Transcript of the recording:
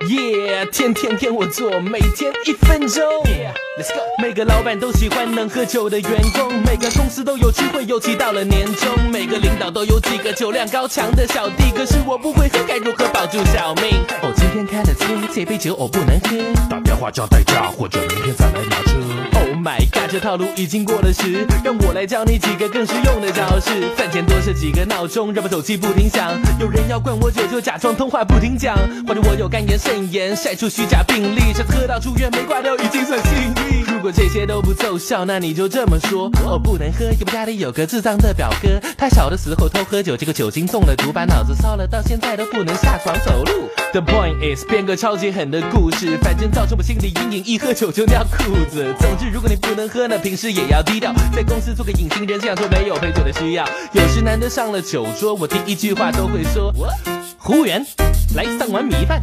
Yeah，天天天我做，每天一分钟。Let's go。每个老板都喜欢能喝酒的员工，每个公司都有聚会，尤其到了年终，每个领导都有几个酒量高强的小弟。可是我不会喝，该如何保住小命？哦，今天开了车，这杯酒我不能喝。打电话叫代驾，或者明天再来拿车。Oh my god，这套路已经过了时，让我来教你几个更实用的招式。饭前多设几个闹钟，让我手机不停响。有人要灌我酒，就假装通话不停讲，或者我有肝炎、肾炎，晒出虚假病历，下次喝到住院没挂掉已经算幸。果这些都不奏效，那你就这么说：我不能喝，因为家里有个智障的表哥，他小的时候偷喝酒，结果酒精中了毒，把脑子烧了，到现在都不能下床走路。The point is，编个超级狠的故事，反正造成我心理阴影，一喝酒就尿裤子。总之，如果你不能喝，那平时也要低调，在公司做个隐形人，这样做没有陪酒的需要。有时难得上了酒桌，我第一句话都会说：服务员，来三碗米饭。